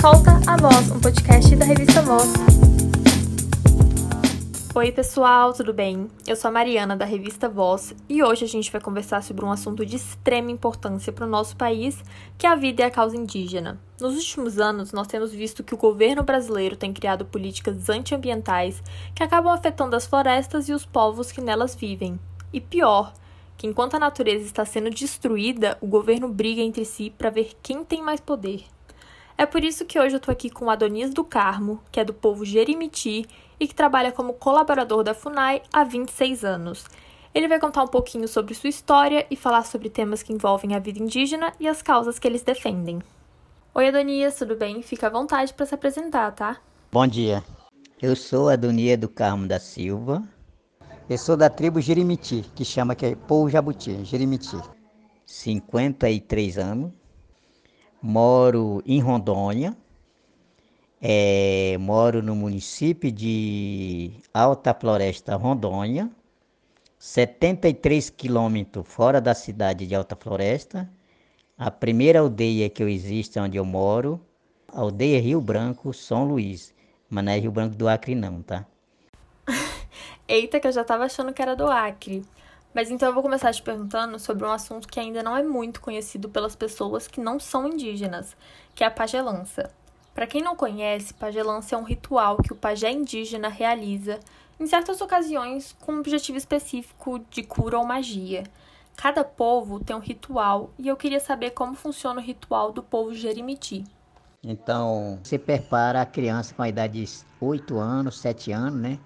Solta a Voz, um podcast da revista Voz. Oi, pessoal, tudo bem? Eu sou a Mariana da revista Voz e hoje a gente vai conversar sobre um assunto de extrema importância para o nosso país, que é a vida e a causa indígena. Nos últimos anos, nós temos visto que o governo brasileiro tem criado políticas antiambientais que acabam afetando as florestas e os povos que nelas vivem. E pior, que enquanto a natureza está sendo destruída, o governo briga entre si para ver quem tem mais poder. É por isso que hoje eu estou aqui com Adonias do Carmo, que é do povo Jerimiti e que trabalha como colaborador da FUNAI há 26 anos. Ele vai contar um pouquinho sobre sua história e falar sobre temas que envolvem a vida indígena e as causas que eles defendem. Oi, Adonias, tudo bem? Fica à vontade para se apresentar, tá? Bom dia. Eu sou Adonias do Carmo da Silva, eu sou da tribo Jirimiti, que chama que é Povo Jabuti, Jirimiti. 53 anos. Moro em Rondônia. É, moro no município de Alta Floresta, Rondônia. 73 quilômetros fora da cidade de Alta Floresta. A primeira aldeia que eu existe onde eu moro, aldeia Rio Branco, São Luís. Mas não é Rio Branco do Acre não, tá? Eita, que eu já tava achando que era do Acre. Mas então eu vou começar te perguntando sobre um assunto que ainda não é muito conhecido pelas pessoas que não são indígenas, que é a pagelança. Para quem não conhece, pagelança é um ritual que o pajé indígena realiza em certas ocasiões com um objetivo específico de cura ou magia. Cada povo tem um ritual e eu queria saber como funciona o ritual do povo Jerimiti. Então, você prepara a criança com a idade de 8 anos, 7 anos, né?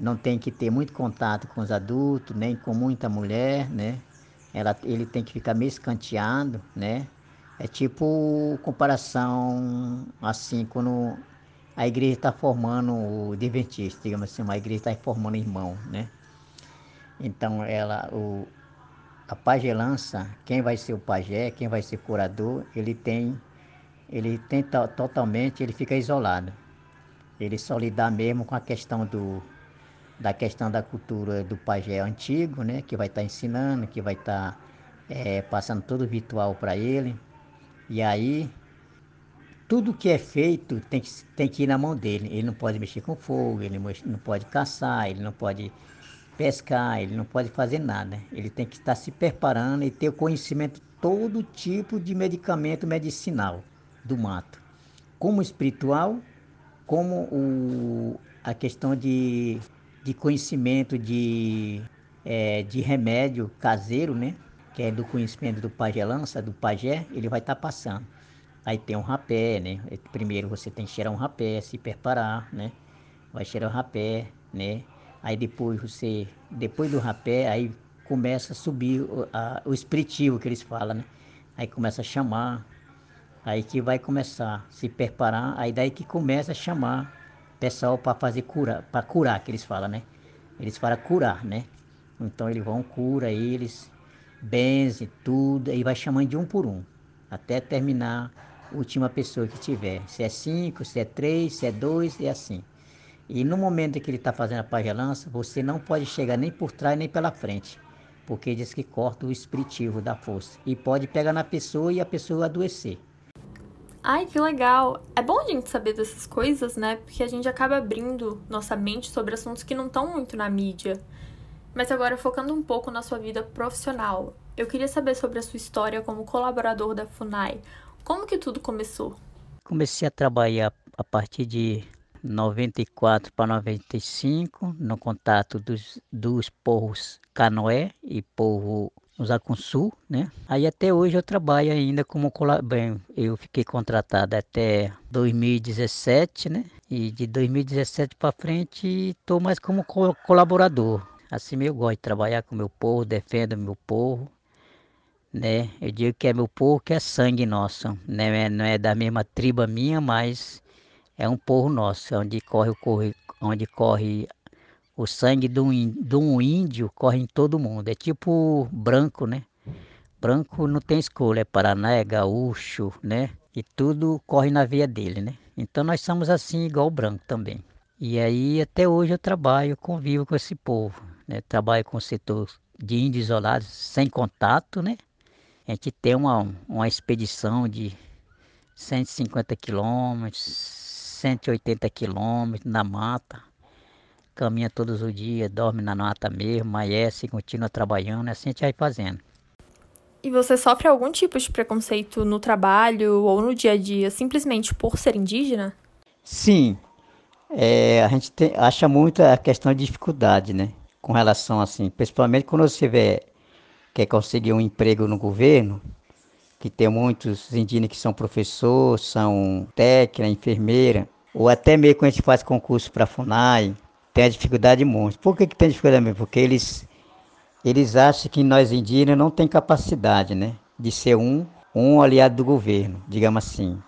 Não tem que ter muito contato com os adultos, nem com muita mulher, né? Ela, ele tem que ficar meio escanteado, né? É tipo comparação assim, quando a igreja está formando o adventista, digamos assim, uma igreja está formando irmão, né? Então ela, o, a pagelança, quem vai ser o pajé, quem vai ser curador, ele tem, ele tem totalmente, ele fica isolado. Ele só lidar mesmo com a questão do, da questão da cultura do pajé antigo, né? Que vai estar tá ensinando, que vai estar tá, é, passando todo o ritual para ele. E aí, tudo que é feito tem que, tem que ir na mão dele. Ele não pode mexer com fogo, ele não pode caçar, ele não pode pescar, ele não pode fazer nada. Ele tem que estar se preparando e ter o conhecimento de todo tipo de medicamento medicinal do mato, como espiritual, como o, a questão de de conhecimento de, é, de remédio caseiro, né? Que é do conhecimento do pagelança, do pajé, ele vai estar tá passando. Aí tem um rapé, né? Primeiro você tem que cheirar um rapé, se preparar, né? Vai cheirar o rapé, né? Aí depois você, depois do rapé, aí começa a subir o, a, o espiritivo que eles falam, né? Aí começa a chamar, aí que vai começar a se preparar, aí daí que começa a chamar pessoal para fazer cura, para curar, que eles falam, né? Eles falam curar, né? Então eles vão, cura eles, benze tudo, e vai chamando de um por um, até terminar a última pessoa que tiver. Se é cinco, se é três, se é dois, é assim. E no momento que ele está fazendo a pagelança, você não pode chegar nem por trás nem pela frente, porque diz que corta o espiritivo da força. E pode pegar na pessoa e a pessoa adoecer. Ai, que legal! É bom a gente saber dessas coisas, né? Porque a gente acaba abrindo nossa mente sobre assuntos que não estão muito na mídia. Mas agora, focando um pouco na sua vida profissional, eu queria saber sobre a sua história como colaborador da FUNAI. Como que tudo começou? Comecei a trabalhar a partir de 94 para 95, no contato dos, dos povos Canoé e povo no Zacunsul, né? Aí até hoje eu trabalho ainda como bem, eu fiquei contratado até 2017, né? E de 2017 para frente estou mais como colaborador. Assim eu gosto de trabalhar com meu povo, defendo meu povo, né? Eu digo que é meu povo que é sangue nosso, né? Não é da mesma tribo minha, mas é um povo nosso, onde corre, corre onde corre o sangue de um, índio corre em todo mundo. É tipo branco, né? Branco não tem escolha, é Paraná, é gaúcho, né? E tudo corre na veia dele, né? Então nós somos assim, igual o branco também. E aí até hoje eu trabalho, convivo com esse povo. Né? Trabalho com o setor de índios isolados, sem contato, né? A gente tem uma, uma expedição de, 150 quilômetros, 180 quilômetros na mata. Caminha todos os dias, dorme na mata mesmo, amanhece, continua trabalhando, assim a gente vai fazendo. E você sofre algum tipo de preconceito no trabalho ou no dia a dia, simplesmente por ser indígena? Sim, é, a gente tem, acha muito a questão de dificuldade, né? Com relação assim, principalmente quando você vê, quer conseguir um emprego no governo, que tem muitos indígenas que são professores, são técnica, enfermeira, ou até mesmo quando a gente faz concurso para a FUNAI, tem a dificuldade muito. Por que, que tem dificuldade mesmo? Porque eles eles acham que nós indígenas não tem capacidade, né, de ser um, um aliado do governo, digamos assim.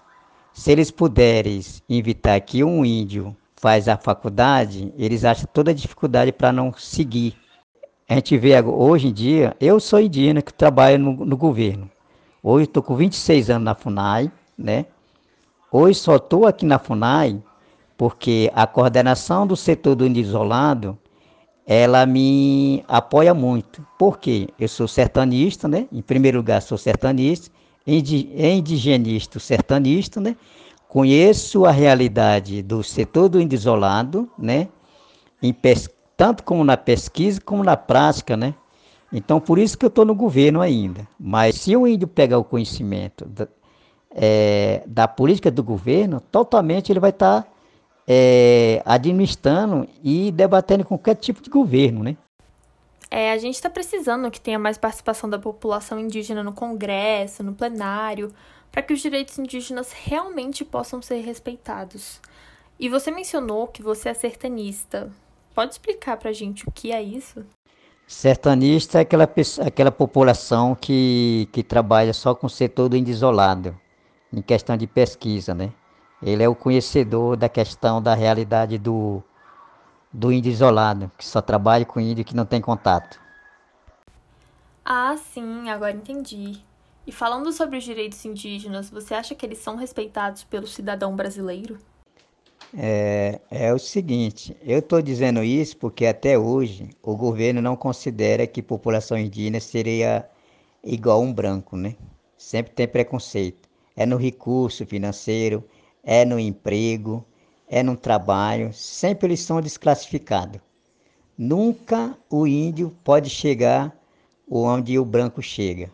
Se eles puderem evitar que um índio faz a faculdade, eles acham toda a dificuldade para não seguir. A gente vê hoje em dia, eu sou indígena que trabalho no, no governo. Hoje estou com 26 anos na FUNAI, né? Hoje só estou aqui na FUNAI porque a coordenação do setor do isolado ela me apoia muito. Por quê? Eu sou sertanista, né? Em primeiro lugar, sou sertanista, indigenista, sertanista, né? Conheço a realidade do setor do isolado, né? tanto como na pesquisa como na prática, né? Então, por isso que eu estou no governo ainda. Mas se o índio pegar o conhecimento da, é, da política do governo, totalmente ele vai estar tá é, administrando e debatendo qualquer tipo de governo, né? É, a gente está precisando que tenha mais participação da população indígena no Congresso, no plenário, para que os direitos indígenas realmente possam ser respeitados. E você mencionou que você é sertanista. Pode explicar para a gente o que é isso? Sertanista é aquela, aquela população que, que trabalha só com o setor do índio isolado, em questão de pesquisa, né? Ele é o conhecedor da questão da realidade do, do índio isolado, que só trabalha com índio que não tem contato. Ah, sim, agora entendi. E falando sobre os direitos indígenas, você acha que eles são respeitados pelo cidadão brasileiro? É, é o seguinte, eu estou dizendo isso porque até hoje o governo não considera que população indígena seria igual um branco, né? Sempre tem preconceito. É no recurso financeiro, é no emprego, é no trabalho, sempre eles são desclassificados. Nunca o índio pode chegar onde o branco chega.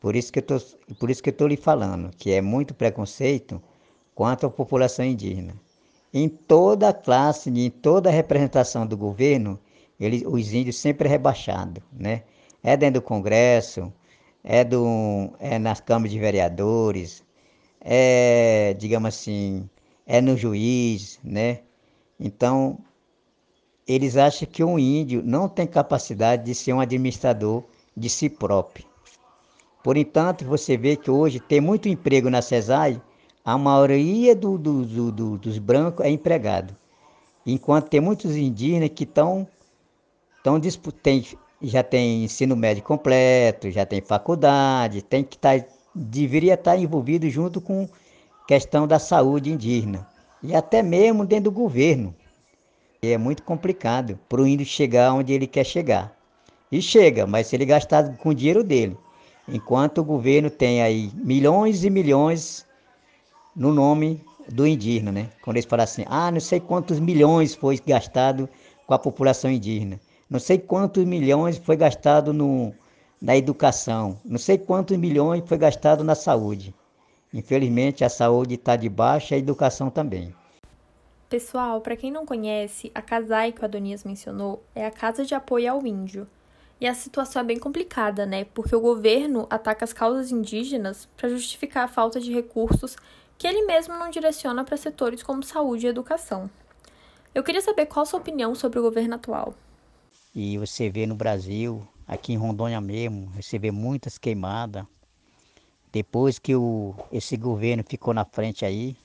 Por isso que eu estou lhe falando, que é muito preconceito quanto à população indígena. Em toda a classe, em toda a representação do governo, eles, os índios sempre é rebaixados, né? É dentro do Congresso, é, do, é nas câmaras de vereadores, é, digamos assim, é no juiz, né? Então, eles acham que um índio não tem capacidade de ser um administrador de si próprio. Por entanto, você vê que hoje tem muito emprego na CESAI, a maioria do, do, do, dos brancos é empregado. Enquanto tem muitos indígenas que estão tão, tão, já tem ensino médio completo, já tem faculdade, tem que estar tá deveria estar envolvido junto com questão da saúde indígena e até mesmo dentro do governo. E é muito complicado para o índio chegar onde ele quer chegar. E chega, mas se ele gastar com o dinheiro dele. Enquanto o governo tem aí milhões e milhões no nome do indígena, né? Quando eles falam assim, ah, não sei quantos milhões foi gastado com a população indígena. Não sei quantos milhões foi gastado no, na educação. Não sei quantos milhões foi gastado na saúde. Infelizmente, a saúde está de baixa e a educação também. Pessoal, para quem não conhece, a CASAI que o Adonias mencionou é a Casa de Apoio ao Índio. E a situação é bem complicada, né? Porque o governo ataca as causas indígenas para justificar a falta de recursos que ele mesmo não direciona para setores como saúde e educação. Eu queria saber qual a sua opinião sobre o governo atual. E você vê no Brasil aqui em Rondônia mesmo, receber muitas queimadas. Depois que o, esse governo ficou na frente aí,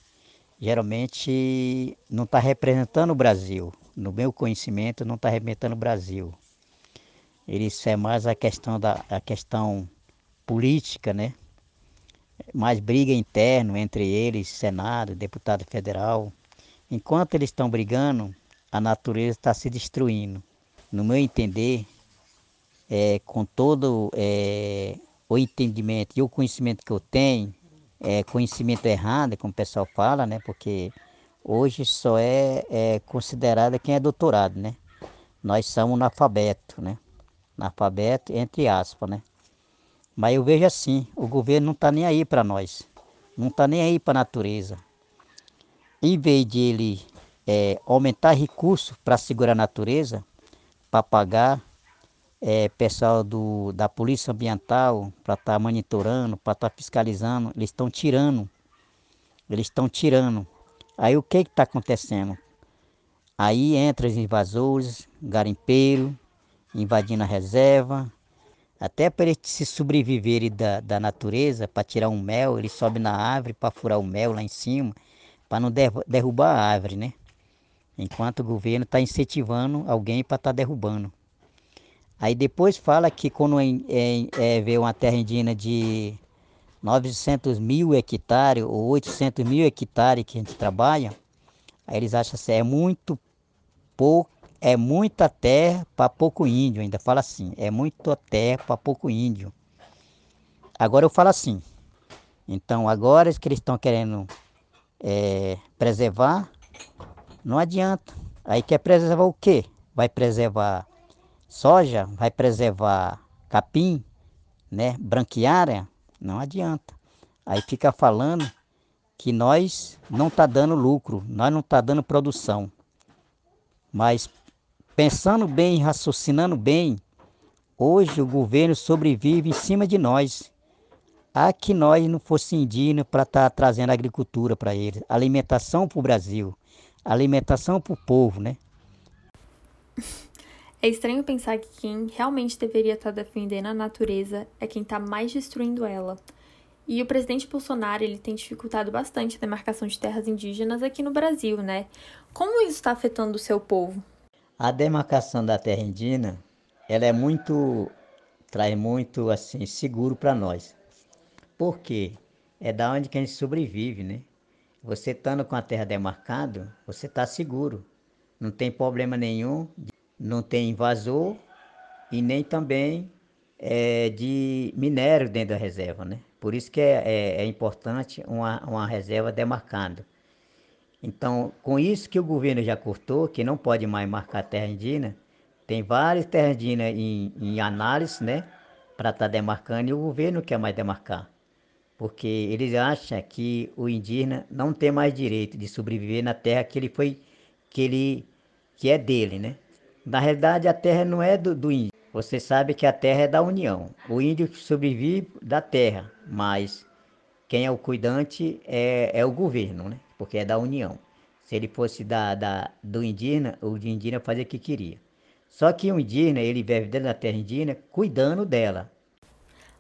geralmente não está representando o Brasil. No meu conhecimento, não está representando o Brasil. Isso é mais a questão da a questão política, né? Mais briga interna entre eles, Senado, deputado federal. Enquanto eles estão brigando, a natureza está se destruindo. No meu entender, é, com todo é, o entendimento e o conhecimento que eu tenho, é, conhecimento errado, como o pessoal fala, né? Porque hoje só é, é considerada quem é doutorado, né? Nós somos analfabeto, né? Analfabeto, entre aspas, né? Mas eu vejo assim, o governo não está nem aí para nós, não está nem aí para a natureza. Em vez de ele é, aumentar recursos para segurar a natureza, para pagar é, pessoal do, da Polícia Ambiental para estar tá monitorando, para estar tá fiscalizando, eles estão tirando. Eles estão tirando. Aí o que está acontecendo? Aí entra os invasores, garimpeiro, invadindo a reserva. Até para eles se sobreviverem da, da natureza, para tirar um mel, eles sobem na árvore para furar o mel lá em cima, para não derrubar a árvore, né? Enquanto o governo está incentivando alguém para estar tá derrubando. Aí depois fala que quando é, vê uma terra indígena de 900 mil hectares ou 800 mil hectares que a gente trabalha, aí eles acham assim, é muito pouco, é muita terra para pouco índio, ainda fala assim, é muita terra para pouco índio. Agora eu falo assim, então agora que eles estão querendo é, preservar, não adianta. Aí quer preservar o quê? Vai preservar soja, vai preservar capim, né? Branquiária, não adianta. Aí fica falando que nós não está dando lucro, nós não está dando produção. Mas pensando bem, raciocinando bem, hoje o governo sobrevive em cima de nós. A que nós não fosse indígena para estar tá trazendo agricultura para eles, alimentação para o Brasil alimentação para o povo, né? É estranho pensar que quem realmente deveria estar tá defendendo a natureza é quem está mais destruindo ela. E o presidente Bolsonaro ele tem dificultado bastante a demarcação de terras indígenas aqui no Brasil, né? Como isso está afetando o seu povo? A demarcação da terra indígena, ela é muito traz muito assim seguro para nós. Por quê? É da onde que a gente sobrevive, né? Você estando com a terra demarcada, você está seguro. Não tem problema nenhum, não tem invasor e nem também é, de minério dentro da reserva, né? Por isso que é, é, é importante uma, uma reserva demarcada. Então, com isso que o governo já cortou, que não pode mais marcar terra indígena, tem várias terras indígenas em, em análise, né? Para estar tá demarcando e o governo quer mais demarcar porque eles acham que o indígena não tem mais direito de sobreviver na terra que ele foi que ele que é dele, né? Na realidade a terra não é do, do índio. Você sabe que a terra é da União. O índio sobrevive da terra, mas quem é o cuidante é, é o governo, né? Porque é da União. Se ele fosse da, da, do indígena, o indígena fazia o que queria. Só que o indígena, ele vive dentro da terra indígena cuidando dela.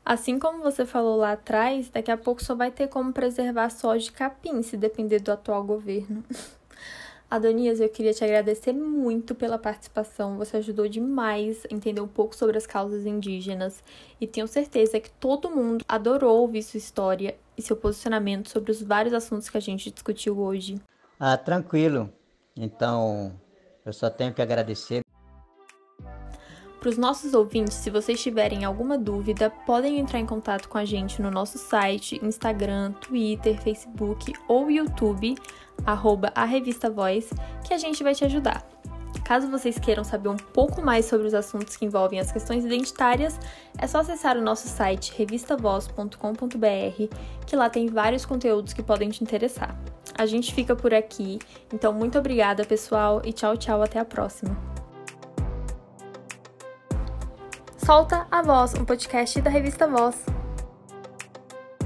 Assim como você falou lá atrás, daqui a pouco só vai ter como preservar soja de capim, se depender do atual governo. Adonias, eu queria te agradecer muito pela participação. Você ajudou demais a entender um pouco sobre as causas indígenas e tenho certeza que todo mundo adorou ouvir sua história e seu posicionamento sobre os vários assuntos que a gente discutiu hoje. Ah, tranquilo. Então, eu só tenho que agradecer para os nossos ouvintes, se vocês tiverem alguma dúvida, podem entrar em contato com a gente no nosso site, Instagram, Twitter, Facebook ou YouTube, arroba a Revista Voz, que a gente vai te ajudar. Caso vocês queiram saber um pouco mais sobre os assuntos que envolvem as questões identitárias, é só acessar o nosso site revistavoz.com.br, que lá tem vários conteúdos que podem te interessar. A gente fica por aqui, então muito obrigada, pessoal, e tchau, tchau, até a próxima. Solta a Voz, um podcast da revista Voz.